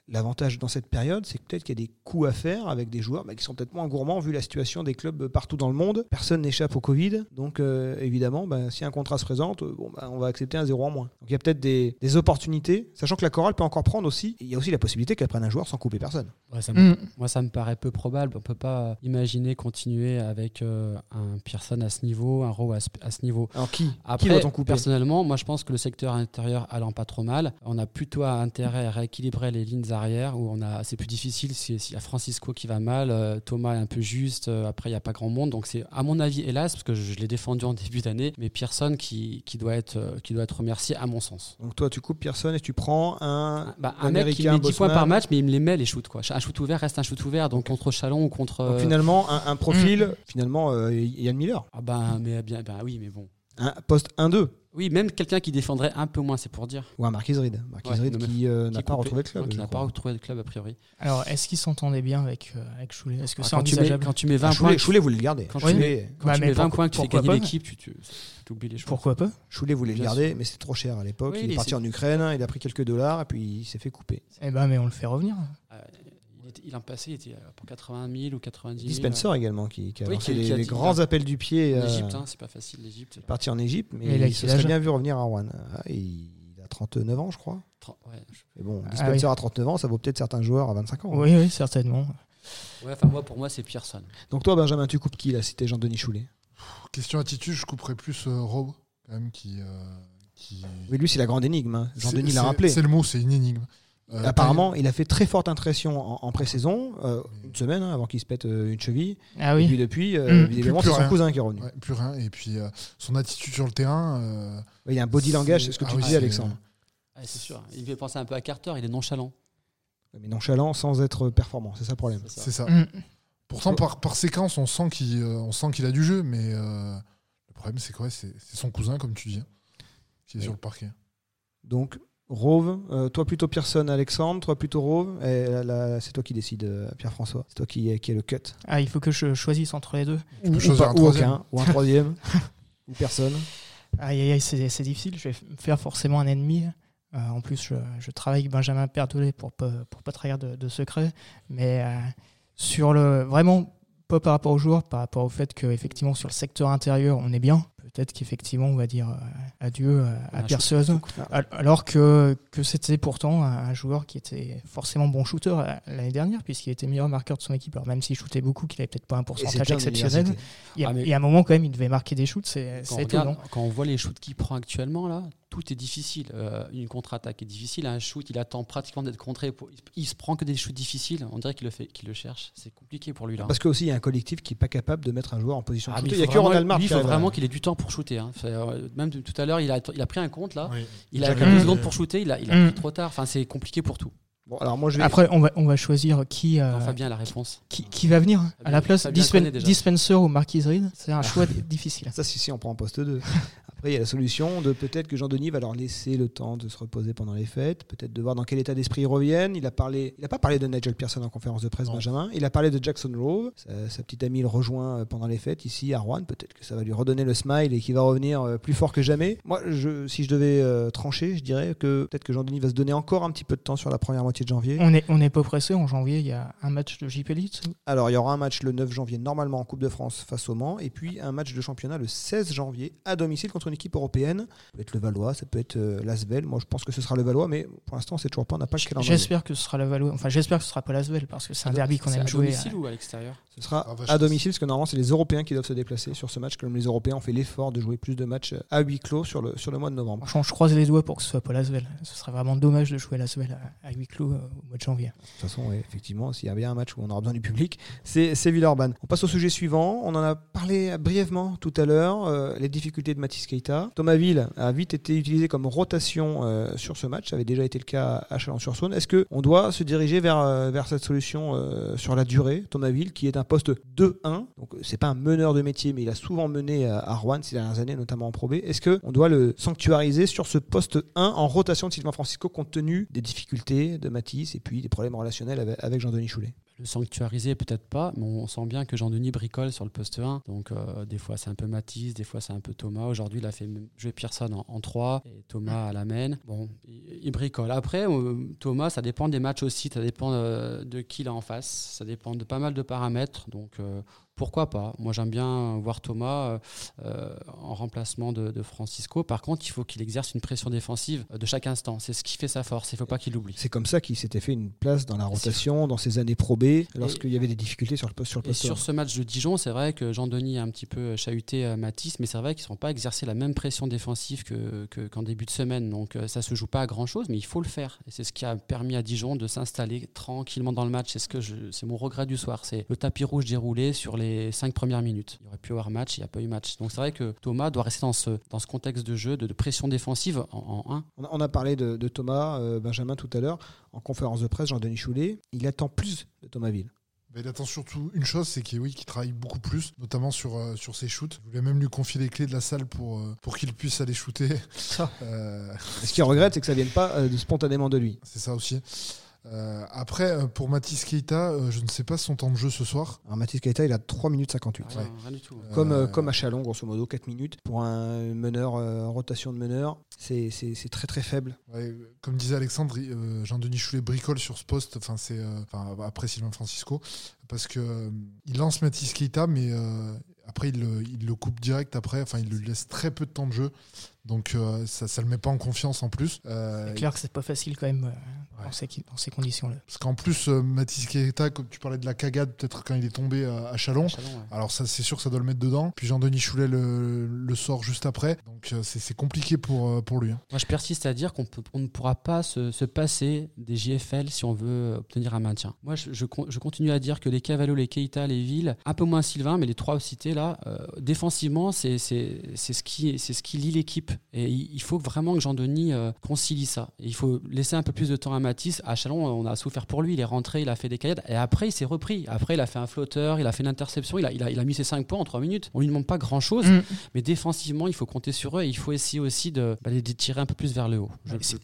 l'avantage dans cette période, c'est que peut-être qu'il y a des coûts à faire avec des joueurs bah, qui sont peut-être moins gourmands vu la situation des clubs partout dans le monde. Personne n'échappe au Covid. Donc, euh, évidemment, bah, si un contrat se présente, euh, bon, bah, on va accepter un zéro en moins. Donc, il y a peut-être des, des opportunités, sachant que la chorale peut encore prendre aussi. Il y a aussi la possibilité qu'elle prenne un joueur sans couper personne. Ouais, ça me- Mm. Moi, ça me paraît peu probable. On peut pas imaginer continuer avec euh, un Pearson à ce niveau, un Rowe à ce, à ce niveau. Alors, qui Après, Qui doit-on couper? personnellement, moi, je pense que le secteur intérieur allant pas trop mal, on a plutôt intérêt à rééquilibrer les lignes où on a, c'est plus difficile. Si- S'il y a Francisco qui va mal, euh, Thomas est un peu juste. euh, après, il n'y a pas grand monde. Donc, c'est à mon avis, hélas, parce que je, l'ai défendu en début d'année, mais Pearson qui, qui doit être, euh, qui doit être remercié à mon sens. Donc, toi, tu coupes personne et tu prends un. Bah, un mec qui met 10 points par match, mais il me les met les shoots. Quoi. Un shoot ouvert reste un shoot ouvert. Donc contre Chalon ou contre. Donc, euh, finalement, un, un profil, finalement, euh, Yann Miller. Ah ben, mais bien, ben oui, mais bon. Un poste 1-2. Oui, même quelqu'un qui défendrait un peu moins, c'est pour dire. Ou un Marquis Reed. Marquis Ouais, Reed non, mais qui euh, n'a Qui pas retrouvé le club. qui n'a pas retrouvé le club a priori. Alors, est-ce qu'ils s'entendaient bien avec, euh, avec Choulet Est-ce que Ah, c'est quand, tu mets, envisageable? quand tu mets 20 Ah, points, Choulet, Choulet voulait le garder. Quand tu Choulet, quand Bah, tu mets 20 pourquoi- points que tu fais gagner l'équipe, tu, tu oublies les choses. Pourquoi pas? Choulet voulait le garder, sûr. mais c'était trop cher à l'époque. Oui, il est parti en Ukraine, il a pris quelques dollars et puis il s'est fait couper. Eh ben, mais on le fait revenir. Il, était- il en passé, il était euh, pour 80 000 ou 90 000. Dispenser également, qui, qui a Oui, lancé qui- les, qui a les dit- grands appels du pied. En euh, Égypte, hein, c'est pas facile l'Égypte. parti en Égypte, mais Mais il a il se serait bien vu revenir à Rouen. Ah, Il a 39 ans, je crois. Tra- Ouais, je- Mais bon, Ah Dispenser oui. à 39 ans, ça vaut peut-être certains joueurs à 25 ans. hein. Oui, oui, certainement. ouais, enfin moi, pour moi, c'est Pearson. Donc toi, Benjamin, tu coupes qui là Si t'es Jean-Denis Choulet? Question attitude, je couperais plus euh, Rowe, quand même, qui. euh, qui... Oui, lui, c'est la grande énigme. hein. Jean-Denis l'a rappelé. C'est le mot, c'est une énigme. Euh, Apparemment, il a fait très forte impression en, en pré-saison, euh, une semaine hein, avant qu'il se pète euh, une cheville. Ah Et puis depuis, euh, Mm. visiblement, Plus- c'est son rien. cousin qui est revenu. Ouais, plus rien. Et puis euh, son attitude sur le terrain. euh, Il y a un body langage, c'est ce que Ah tu oui, c'est- Alexandre. Ouais, c'est sûr. Il fait penser un peu à Carter, il est nonchalant. Mais nonchalant sans être performant, c'est ça le problème. C'est ça. C'est ça. Mm. Pourtant, par, par séquence, on sent qu'il euh, a du jeu, mais euh, le problème, c'est quoi? C'est son cousin, comme tu dis, hein, qui est sur le parquet. Donc, Rove, euh, toi plutôt Pearson, Alexandre, toi plutôt Rove. Et là, là, c'est toi qui décides, euh, Pierre-François. C'est toi qui, qui est le cut. Ah, il faut que je choisisse entre les deux. Ou, ou choisir pas- un ou troisième. aucun, ou un troisième, ou personne. Aïe, aïe, aïe, c'est c'est difficile. Je vais me faire forcément un ennemi. Euh, en plus, je, je travaille avec Benjamin Pertolet pour pas, pour pas trahir de, de secret. Mais euh, sur le. Vraiment, pas par rapport aux joueurs, par rapport au fait qu'effectivement, sur le secteur intérieur, on est bien. Peut-être qu'effectivement, on va dire euh, adieu à, à Al- Alors que, que c'était pourtant un, joueur qui était forcément bon shooter euh, l'année dernière, puisqu'il était meilleur marqueur de son équipe. Alors même s'il shootait beaucoup, qu'il avait peut-être pas un pourcentage exceptionnel, université. il y, a, Ah, mais- il y a un moment quand même, il devait marquer des shoots, c'est regarde- étonnant. quand on voit les shoots qu'il prend actuellement, là, tout est difficile. Euh, une contre-attaque est difficile. Un shoot, il attend pratiquement d'être contré. Pour- Il se prend que des shoots difficiles. On dirait qu'il le, fait, qu'il le cherche. C'est compliqué pour lui. Là. Parce qu'aussi, il y a un collectif qui n'est pas capable de mettre un joueur en position Ah, de shooter. Il il n'y a faut que Ronald il faut vraiment qu'il ait du temps pour shooter. hein. Euh, même tout à l'heure, il a, il a pris un compte là. Oui. Il a deux secondes pour shooter. Il a, il a Mm. pris trop tard. Enfin, c'est compliqué pour tout. Bon, alors moi, je vais. Après, on va, on va choisir qui, euh, Non, Fabien a la réponse. qui, qui va venir à la place Dispen-. Dispenser ou Marquis Reed. C'est un choix d- difficile. Ça, si, si, on prend en poste 2. Après, il y a la solution de peut-être que Jean-Denis va leur laisser le temps de se reposer pendant les fêtes, peut-être de voir dans quel état d'esprit ils reviennent. Il a parlé, il a pas parlé de Nigel Pearson en conférence de presse, Non. Benjamin. Il a parlé de Jackson Rove. Sa, sa petite amie le rejoint euh, pendant les fêtes ici à Rouen. Peut-être que ça va lui redonner le smile et qu'il va revenir euh, plus fort que jamais. Moi, je, si je devais euh, trancher, je dirais que peut-être que Jean-Denis va se donner encore un petit peu de temps sur la première moitié de janvier. On n'est on n'est pas pressé. En janvier, il y a un match de JP Elite. Alors, il y aura un match le 9 janvier, normalement en Coupe de France face au Mans, et puis un match de championnat le 16 janvier à domicile contre une équipe européenne. Ça peut être le Valois, ça peut être euh, l'Asvel. Moi, je pense que ce sera le Valois, mais pour l'instant, c'est toujours pas, on n'a pas le calendrier. J'espère que ce sera la Valois. Enfin, j'espère que ce sera pas l'Asvel parce que c'est un derby qu'on aime à jouer. domicile ou à l'extérieur? Ce sera Ah, vache. à domicile, parce que normalement, c'est les Européens qui doivent se déplacer sur ce match, comme les Européens ont fait l'effort de jouer plus de matchs à huis clos sur le, sur le mois de novembre. Franchement, je croise les doigts pour que ce soit pas l'Asvel. Ce serait vraiment dommage de jouer l'Asvel à, à huis clos euh, au mois de janvier. De toute façon, effectivement, s'il y a bien un match où on aura besoin du public, c'est Villeurbanne. On passe au sujet suivant. On en a parlé brièvement tout à l'heure. euh, les difficultés de Mathis Keita. Thomas Ville a vite été utilisé comme rotation euh, sur ce match. Ça avait déjà été le cas à Chalon-sur-Saône. Est-ce qu'on doit se diriger vers, vers cette solution sur la durée Thomas Ville, qui est un poste 2-1. Donc, c'est pas un meneur de métier, mais il a souvent mené à, Rouen ces dernières années, notamment en Pro B. Est-ce qu'on doit le sanctuariser sur ce poste 1 en rotation de Sylvain Francisco compte tenu des difficultés de et puis des problèmes relationnels avec, Jean-Denis Choulet Le sanctuariser, peut-être pas, mais on sent bien que Jean-Denis bricole sur le poste 1. Donc, euh, des fois, c'est un peu Matisse, des fois, c'est un peu Thomas. Aujourd'hui, il a fait jouer Pearson en, en 3 et Thomas à la main. Bon, il, bricole. Après, euh, Thomas, ça dépend des matchs aussi. Ça dépend euh, de qui il a en face. Ça dépend de pas mal de paramètres. Donc, pourquoi pas Moi, j'aime bien voir Thomas euh, euh, en remplacement de, de Francisco. Par contre, il faut qu'il exerce une pression défensive de chaque instant. C'est ce qui fait sa force. Il ne faut pas qu'il l'oublie. C'est comme ça qu'il s'était fait une place dans la rotation, dans ses années Pro B, lorsqu'il y avait des difficultés sur le poste sur le Et poste. sur ce match de Dijon, c'est vrai que Jean-Denis a un petit peu chahuté euh, Matisse, mais c'est vrai qu'ils ne sont pas exercé la même pression défensive que- que- qu'en début de semaine. Donc ça se joue pas à grand-chose, mais il faut le faire. Et c'est ce qui a permis à Dijon de s'installer tranquillement dans le match. C'est ce que c'est mon regret du soir. C'est le tapis rouge déroulé sur les cinq premières minutes. Il aurait pu y avoir match, il n'y a pas eu match. Donc c'est vrai que Thomas doit rester dans ce, dans ce contexte de jeu, de, de pression défensive en, en 1. On a, parlé de, de Thomas euh, Benjamin tout à l'heure en conférence de presse, Jean-Denis Choulet. Il attend plus de Thomas Ville. Mais il attend surtout une chose, c'est qu'il oui, travaille beaucoup plus, notamment sur, euh, sur ses shoots. Je voulais même lui confier les clés de la salle pour, euh, pour qu'il puisse aller shooter. Euh, ce qu'il regrette, c'est que ça vienne pas euh, spontanément de lui. c'est ça aussi. Euh, après, euh, pour Mathis Keita, euh, je ne sais pas son temps de jeu ce soir. Alors Mathis Keita, il a 3 minutes 58. Rien, rien du tout. Comme, euh, comme à Chalon, grosso modo, 4 minutes. Pour un meneur, euh, rotation de meneur, c'est très très faible. Ouais, comme disait Alexandre, euh, Jean-Denis Choulet bricole sur ce poste. Enfin, c'est euh, enfin, après Sylvain Francisco, parce que euh, il lance Mathis Keita, mais euh, après il le, il le coupe direct. Après, enfin, il le laisse très peu de temps de jeu. Donc euh, ça ne le met pas en confiance en plus. Euh, c'est clair que c'est pas facile quand même euh, dans, ces, dans, ces, conditions-là. Parce qu'en plus, Mathis Keita, comme tu parlais de la cagade, peut-être quand il est tombé à, Chalon, alors ça c'est sûr que ça doit le mettre dedans. Puis Jean-Denis Choulet le, le, sort juste après. Donc c'est compliqué pour, pour lui. Hein. Moi je persiste à dire qu'on ne pourra pas se, se, passer des JFL si on veut obtenir un maintien. Moi je, je, continue à dire que les Cavallo, les Keita, les Villes, un peu moins Sylvain, mais les trois cités là, défensivement, c'est ce, qui, ce qui lie l'équipe. Et il faut vraiment que Jean-Denis euh, concilie ça. il faut laisser un peu plus de temps à Matisse. À Chalon, on a souffert pour lui. Il est rentré, il a fait des caillades. Et après, il s'est repris. Après, il a fait un flotteur, il a fait une interception. Il a, il a, mis ses 5 points en 3 minutes. On lui demande pas grand-chose. Mm. Mais défensivement, il faut compter sur eux. Et il faut essayer aussi de, bah, les tirer un peu plus vers le haut.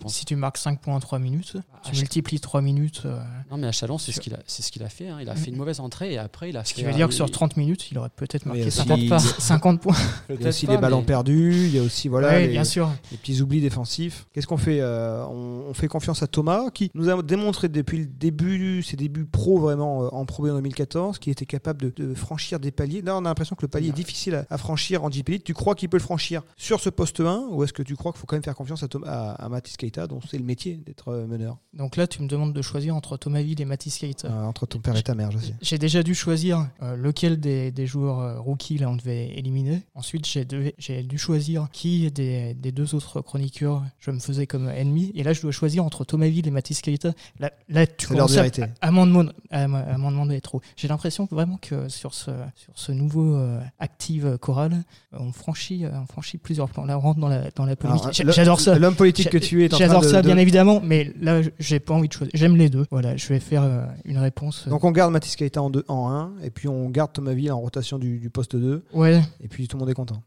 si, tu marques 5 points en 3 minutes, tu multiplies 3 minutes. Euh, non, mais à Chalon, c'est ce qu'il a, ce qu'il a fait. Hein. Il a fait une mm. mauvaise entrée et après, il a ce fait. qui veut dire que sur 30 minutes, il aurait peut-être marqué 50, 50 points. Il y a aussi les ballons perdus. Il y a aussi voilà, les, bien sûr. les petits oublis défensifs. Qu'est-ce qu'on fait euh, on, fait confiance à Thomas, qui nous a démontré depuis le début, ses débuts pro vraiment euh, en Pro B en 2014, qu'il était capable de, franchir des paliers. Là, on a l'impression que le palier est difficile à, franchir en JP. Tu crois qu'il peut le franchir sur ce poste 1 ou est-ce que tu crois qu'il faut quand même faire confiance à, Thomas, à, Mathis Keita, dont c'est le métier d'être euh, meneur? Donc là, tu me demandes de choisir entre Thomas Ville et Mathis Keita. entre ton père et ta mère, je sais. J'ai déjà dû choisir lequel des, des joueurs rookies là on devait éliminer. Ensuite, j'ai dû choisir qui des, des deux autres chroniqueurs je me faisais comme ennemi. Et là, je dois choisir entre Ville et Mathis Keita. Là, là tu commences à, à m'en demander, trop. J'ai l'impression vraiment que sur ce, sur ce nouveau euh, active choral, on franchit, euh, on franchit plusieurs plans. Là, on rentre dans la, dans la polémique. J'adore ça. L'homme politique que tu es. J'adore ça, bien évidemment, mais là, j'ai pas envie de choisir. J'aime les deux. Voilà, je vais faire euh, une réponse. Donc, on garde Mathis Keita en, deux, en 1, et puis on garde Ville en rotation du, du poste 2. Ouais. Et puis tout le monde est content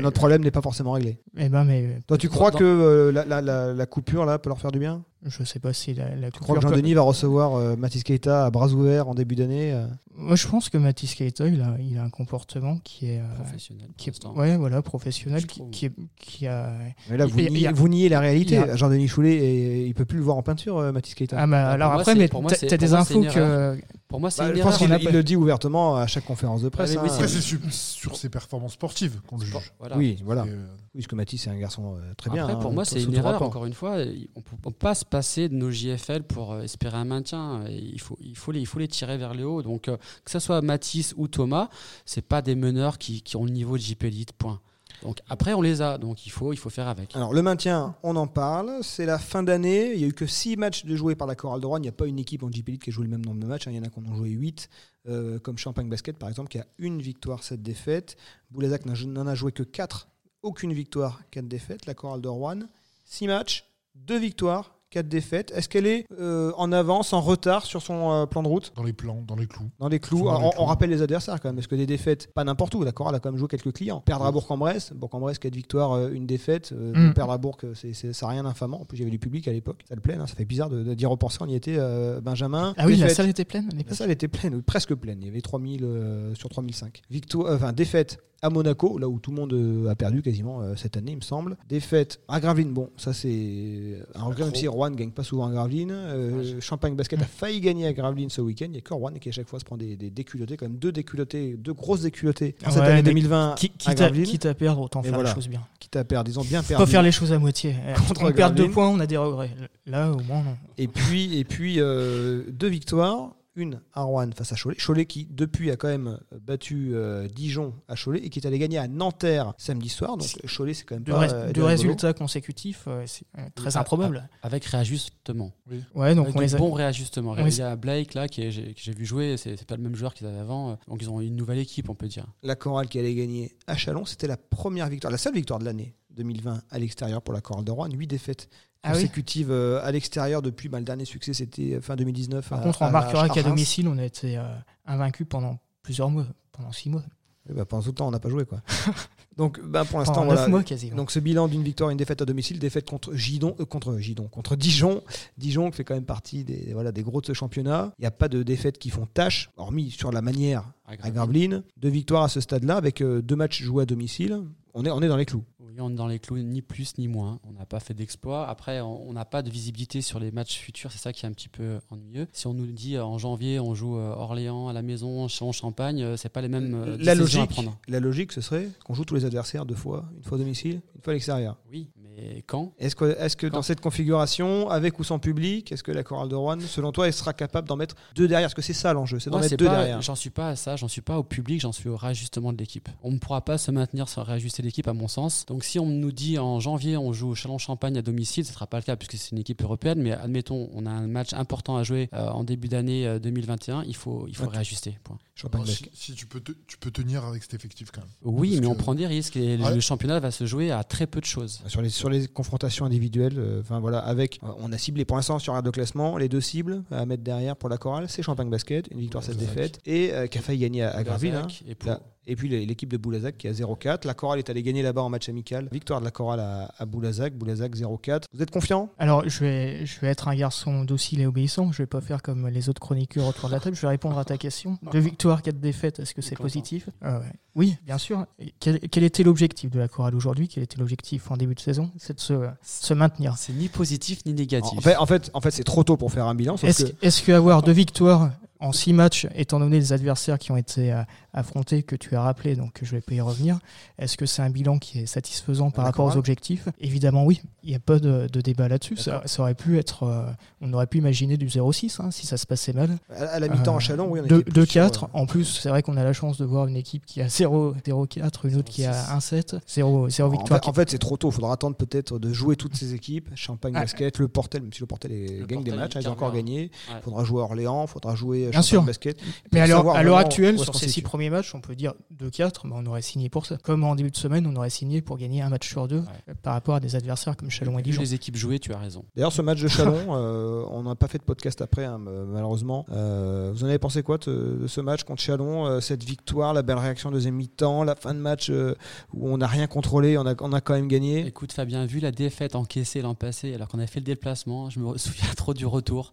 notre problème n'est pas forcément réglé. Eh ben, mais Toi, tu crois que euh, la, la, la, coupure là peut leur faire du bien? Je sais pas si la, Tu crois que Jean-Denis va recevoir euh, Mathis Keita à bras ouverts en début d'année euh Moi, je pense que Mathis Keita, il a, il a un comportement qui est professionnel. Qui est, ouais, voilà, professionnel, qui, qui, qui, a. Mais là, vous, niez, vous niez la réalité. Jean-Denis Choulet, et, il peut plus le voir en peinture, Mathis Keita. Ah, bah, alors après, mais tu as des infos que. Pour moi, c'est bah, Je pense qu'il le dit ouvertement à chaque conférence de presse. Hein. c'est sur, ses performances sportives qu'on le juge. Oui, voilà. Euh, oui, parce que Mathis, c'est un garçon euh, très bien. Après, pour hein, moi, c'est une erreur, encore une fois. On ne peut pas se passer de nos JFL pour euh, espérer un maintien. Il faut, il, faut les, tirer vers le haut. Donc, que ce soit Mathis ou Thomas, c'est pas des meneurs qui, ont le niveau de JP Elite, point. Donc après, on les a, donc il faut, il faut faire avec. Alors le maintien, on en parle. C'est la fin d'année. Il n'y a eu que 6 matchs de jouer par la Chorale de Rouen. Il n'y a pas une équipe en JP qui a joué le même nombre de matchs. Hein. Il y en a qui en ont joué 8, euh, comme Champagne Basket par exemple, qui a une victoire, 7 défaites. Boulazac n'en a joué que 4, aucune victoire, 4 défaites. La Chorale de Rouen, 6 matchs, 2 victoires, 4 défaites. Est-ce qu'elle est, euh, en avance, en retard sur son euh, plan de route? Dans les plans, dans les clous. Dans les clous. on, rappelle les adversaires quand même, parce que des défaites, pas n'importe où. D'accord, elle a quand même joué quelques clients. Perdre à Bourg-en-Bresse, Bourg-en-Bresse, 4 victoires, euh, une défaite. Mm. Perdre à Bourg, c'est, ça n'a rien d'infamant. En plus, il y avait du public à l'époque. Ça le plaît, hein. ça fait bizarre de, dire repenser, on y était, Benjamin. Ah oui, la salle était pleine La salle était pleine, presque pleine. Il y avait 3000 sur 3005. Victoire, enfin, défaite à Monaco, là où tout le monde euh, a perdu quasiment euh, cette année, il me semble. Défaite à Gravelines, bon, ça c'est un regret, même si Rouen ne gagne pas souvent à Gravelines. Euh, Champagne Basket a failli gagner à Gravelines ce week-end. Il n'y a que Rouen qui à chaque fois se prend des, des déculottés, quand même deux déculottés, deux grosses déculottés cette année 2020 qui, quitte à Quitte à perdre, autant faire les choses bien. Quitte à perdre, disons bien perdu. Pas faire les choses à moitié. Contre on perd deux points, on a des regrets. Là, au moins, non. Et puis, et puis deux victoires une à Rouen face à Cholet. Cholet qui, depuis, a quand même battu euh, Dijon à Cholet et qui est allé gagner à Nanterre samedi soir. Donc Cholet, c'est quand même deux, pas. Euh, deux résultats consécutifs, euh, c'est très improbable. Avec réajustement. Oui. Ouais, donc avec on les a... bon réajustement. Il y a Blake, là, que j'ai vu jouer, c'est pas le même joueur qu'ils avaient avant. Donc ils ont une nouvelle équipe, on peut dire. La chorale qui allait gagner à Chalon, c'était la première victoire, la seule victoire de l'année 2020 à l'extérieur pour la chorale de Rouen. Huit défaites ah consécutive euh, à l'extérieur depuis bah, le dernier succès c'était fin 2019 par contre on remarquera qu'à domicile on a été euh, invaincu pendant plusieurs mois pendant six mois. Bah, pendant tout le temps on n'a pas joué quoi. Donc bah, pour l'instant voilà. mois quasiment. donc ce bilan d'une victoire et une défaite à domicile défaite contre Gidon euh, contre Gidon contre Dijon. Dijon qui fait quand même partie des voilà des gros de ce championnat. Il n'y a pas de défaites qui font tâche hormis sur la manière à Gravelines deux victoires à ce stade là avec deux matchs joués à domicile. On est on est dans les clous Oui, on est dans les clous, ni plus ni moins. On n'a pas fait d'exploit. Après, on n'a pas de visibilité sur les matchs futurs. C'est ça qui est un petit peu ennuyeux. Si on nous dit euh, en janvier, on joue euh, Orléans à la maison, en Champagne, euh, c'est pas les mêmes euh, La décisions à logique, prendre. la logique, ce serait qu'on joue tous les adversaires deux fois, une fois à domicile, une fois à l'extérieur. Oui, mais quand? Est-ce que, est-ce que Quand? dans cette configuration, avec ou sans public, est-ce que la chorale de Rouen, selon toi, elle sera capable d'en mettre deux derrière? Parce que c'est ça l'enjeu, c'est d'en mettre deux pas- derrière. J'en suis pas à ça, j'en suis pas au public, j'en suis au réajustement de l'équipe. On ne pourra pas se maintenir sans réajuster l'équipe, à mon sens. Donc, si on nous dit en janvier, on joue au Chalon-Champagne à domicile, ce ne sera pas le cas puisque c'est une équipe européenne. Mais admettons, on a un match important à jouer euh, en début d'année euh, 2021, il faut, il faut réajuster. point. Alors, si, si tu, peux te- tu peux tenir avec cet effectif quand même. Oui, Parce mais on prend des risques et le- Ouais. le championnat va se jouer à très peu de choses. Sur les, sur les confrontations individuelles, euh, enfin voilà, avec, euh, on a ciblé pour l'instant sur un de classement, les deux cibles à mettre derrière pour la chorale, c'est Champagne Basket, une victoire, cette Boulazac. défaite, et euh, qui a failli gagner à, à Graville. hein. Et pour- Là. Et puis l'équipe de Boulazac qui a 0-4. La chorale est allée gagner là-bas en match amical. Victoire de la chorale à, à Boulazac. Boulazac 0-4. Vous êtes confiant? Alors, je vais, je vais être un garçon docile et obéissant. Je vais pas faire comme les autres chroniqueurs autour de la table. Je vais répondre à ta question. Deux victoires, quatre défaites. Est-ce que c'est positif? Euh, ouais. Oui, bien sûr. Quel, quel était l'objectif de la chorale aujourd'hui? Quel était l'objectif en début de saison? C'est de se, se maintenir. C'est ni positif ni négatif. En fait, en fait, en fait c'est trop tôt pour faire un bilan. Est-ce que, est-ce qu'avoir deux victoires en six matchs, étant donné les adversaires qui ont été euh, affrontés, que tu as rappelé, donc je vais pas y revenir, est-ce que c'est un bilan qui est satisfaisant par rapport aux objectifs? Évidemment, oui. Il n'y a pas de, de débat là-dessus. Ça, aurait pu être. euh, on aurait pu imaginer du 0-6 hein, si ça se passait mal. à, à la mi-temps Euh, à Chalon, oui, on deux- était plus sur, 2-4. euh, En plus, c'est vrai qu'on a la chance de voir une équipe qui a 0 0-4, une autre qui a 1-7, 0, 0 En victoire. fait, en fait, c'est trop tôt. Il faudra attendre peut-être de jouer toutes ces équipes. Champagne Ah. Basket, le Portel, même si le Portel est- Le gagne des matchs, ils ont il encore carburant. gagné. Il Ouais. faudra jouer à Orléans, il faudra jouer Bien sûr. Basket. Mais pour à l'heure actuelle, sur ces six premiers matchs, on peut dire 2-4, bah, on aurait signé pour ça. Comme en début de semaine, on aurait signé pour gagner un match sur deux par rapport à des adversaires comme Chalon et Dijon. les équipes jouées, tu as raison. D'ailleurs, ce match de Chalon, euh, on n'a pas fait de podcast après, hein, malheureusement. Euh, vous en avez pensé quoi de, ce match contre Chalon euh, Cette victoire, la belle réaction deuxième mi-temps, la fin de match euh, où on n'a rien contrôlé, on a, on a quand même gagné? Écoute Fabien, vu la défaite encaissée l'an passé, alors qu'on a fait le déplacement, je me souviens trop du retour.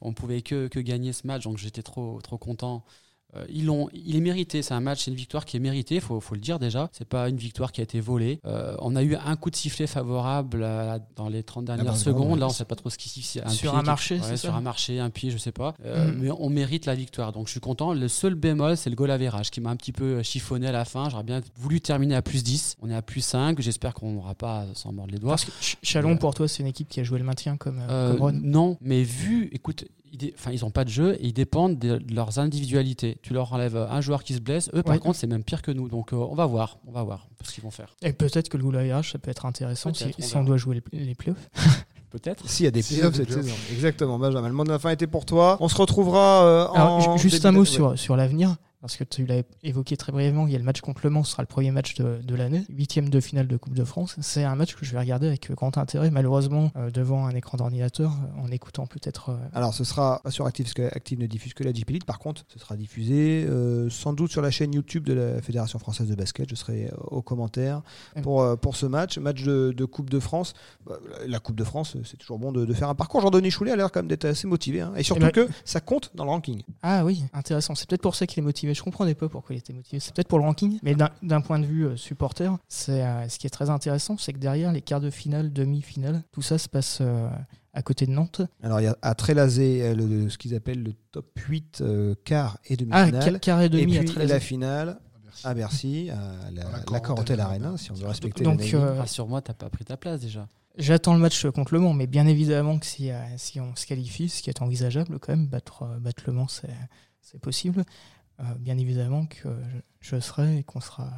On pouvait que, gagner ce match, donc j'étais trop, trop content. Euh, ils l'ont, il est mérité, c'est un match, c'est une victoire qui est méritée, faut, faut le dire déjà. C'est pas une victoire qui a été volée. Euh, on a eu un coup de sifflet favorable dans les 30 dernières bah, secondes. bon, Là, on sait pas trop ce qui siffle. Sur pied un qui- marché, ouais, c'est Sur ça un marché, un pied, je sais pas. Euh, Mhm. Mais on mérite la victoire, donc je suis content. Le seul bémol, c'est le goal average qui m'a un petit peu chiffonné à la fin. J'aurais bien voulu terminer à plus 10. On est à plus 5. J'espère qu'on n'aura pas à s'en mordre les doigts. Parce que Ch- Chalon, pour toi, c'est une équipe qui a joué le maintien comme, euh, Euh, comme Ron. non, mais vu, écoute, ils, enfin, ils ont pas de jeu et ils dépendent de, de leurs individualités. Tu leur enlèves un joueur qui se blesse, eux par Ouais. contre c'est même pire que nous. Donc euh, on va voir, on va voir ce qu'ils vont faire. Et peut-être que le average, ça peut être intéressant si, on si doit jouer les, les playoffs. Peut-être. S'il y a des playoffs des cette saison. Exactement, Benjamin. Le mot de la fin était pour toi. On se retrouvera euh, Alors, en. ju- juste un mot sur, sur l'avenir, parce que tu l'as évoqué très brièvement. Il y a le match contre Le Mans, ce sera le premier match de, de l'année, huitième de finale de Coupe de France. C'est un match que je vais regarder avec grand intérêt, malheureusement, euh, devant un écran d'ordinateur, euh, en écoutant peut-être. euh, Alors, ce sera pas sur Active, parce que Active ne diffuse que la Elite. Par contre, ce sera diffusé euh, sans doute sur la chaîne YouTube de la Fédération française de basket. Je serai euh, aux commentaires pour, euh, pour ce match. Match de, de Coupe de France. Bah, La Coupe de France, c'est toujours bon de, de faire un parcours. Jean-Denis Choulet a l'air quand même d'être assez motivé. hein. Et surtout Eh ben- que ça compte dans le ranking. Ah oui, intéressant. C'est peut-être pour ça qu'il est motivé. Je comprenais pas pourquoi il était motivé. C'est peut-être pour le ranking. Mais d'un- point de vue euh, supporter, c'est euh, ce qui est très intéressant, c'est que derrière les quarts de finale, demi-finale, tout ça se passe euh, à côté de Nantes. Alors, il y a à Trélazé euh, le- ce qu'ils appellent le top 8 euh, quart et Ah, demi-finale. quart quart et et demi à puis 13. la finale Ah, merci. à Bercy, à la, la Arena, si on veut respecter Donc, le naming. euh, Rassure-moi, t'as pas pris ta place déjà. J'attends le match contre Le Mans, mais bien évidemment que si, euh, si on se qualifie, ce qui est envisageable quand même, battre, euh, battre Le Mans, c'est possible. Euh, bien évidemment que je, je serai et qu'on sera,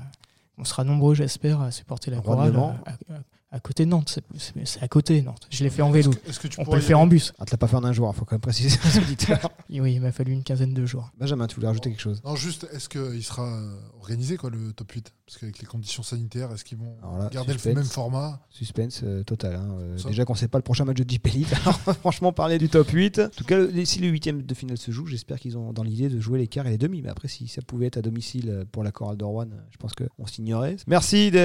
on sera nombreux, j'espère, à supporter la chorale à, à- à côté de Nantes. C'est- à côté Nantes. Je l'ai fait en vélo. Est-ce que- que tu On peut le faire en bus. Ah, tu l'as pas fait en un jour, il faut quand même préciser aux auditeurs. Et Oui, il m'a fallu une quinzaine de jours. Benjamin, tu voulais rajouter quelque chose Non, juste, est-ce qu'il sera organisé, quoi, le top 8 Parce qu'avec les conditions sanitaires, est-ce qu'ils vont là, garder suspense. le même format? Suspense euh, total. hein. Euh, déjà qu'on sait pas le prochain match de. Alors, franchement, parler du top 8. En tout cas, le- si le huitième de finale se joue, j'espère qu'ils ont dans l'idée de jouer les quarts et les demi. Mais après, si ça pouvait être à domicile euh, pour la chorale de Rouen, euh, je pense qu'on signerait. Merci de,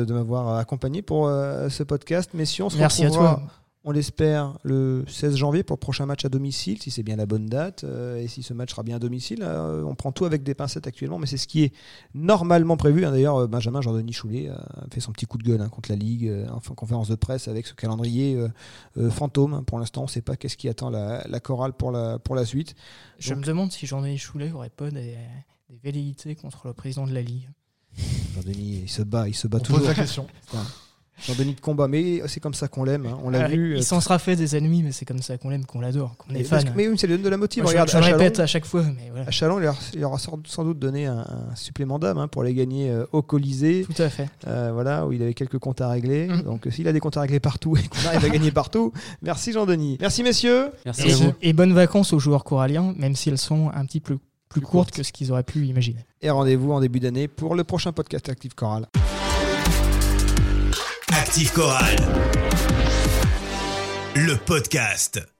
de- de m'avoir accompagné pour euh, ce podcast. Messieurs, on se Merci à retrouvera toi. On l'espère le 16 janvier pour le prochain match à domicile, si c'est bien la bonne date. euh, et si ce match sera bien à domicile, euh, on prend tout avec des pincettes actuellement, mais c'est ce qui est normalement prévu. hein. D'ailleurs, euh, Benjamin Jean-Denis Choulet a fait son petit coup de gueule hein, contre la Ligue euh, en conférence de presse avec ce calendrier euh, euh, fantôme. Pour l'instant, on ne sait pas qu'est-ce qui attend la, la chorale pour la, pour la suite. Je Donc- me demande si Jean-Denis Choulet n'aurait pas des, des velléités contre le président de la Ligue. Jean-Denis, il se bat, il se bat On toujours. pose la question. Jean-Denis de combat, mais c'est comme ça qu'on l'aime. hein. On l'a Ah, vu. euh, il s'en sera fait des ennemis, mais c'est comme ça qu'on l'aime, qu'on l'adore, qu'on est mais, fan. que- mais oui, ça lui donne de la motive. Moi, je- Regarde, je, Chalon- répète à chaque fois, mais voilà. À Chalon, il leur, il leur a sans doute donné un, un supplément d'âme hein, pour les gagner euh, au Colisée, Tout à fait. euh, voilà, où il avait quelques comptes à régler. Mm. Donc, euh, s'il a des comptes à régler partout et qu'on arrive à gagner partout, merci Jean-Denis. Merci messieurs. Merci Et, à vous. et bonnes vacances aux joueurs coralliens, même si elles sont un petit peu plus, courtes que ce qu'ils auraient pu imaginer. Et rendez-vous en début d'année pour le prochain podcast Active Choral. Active Chorale. Le podcast.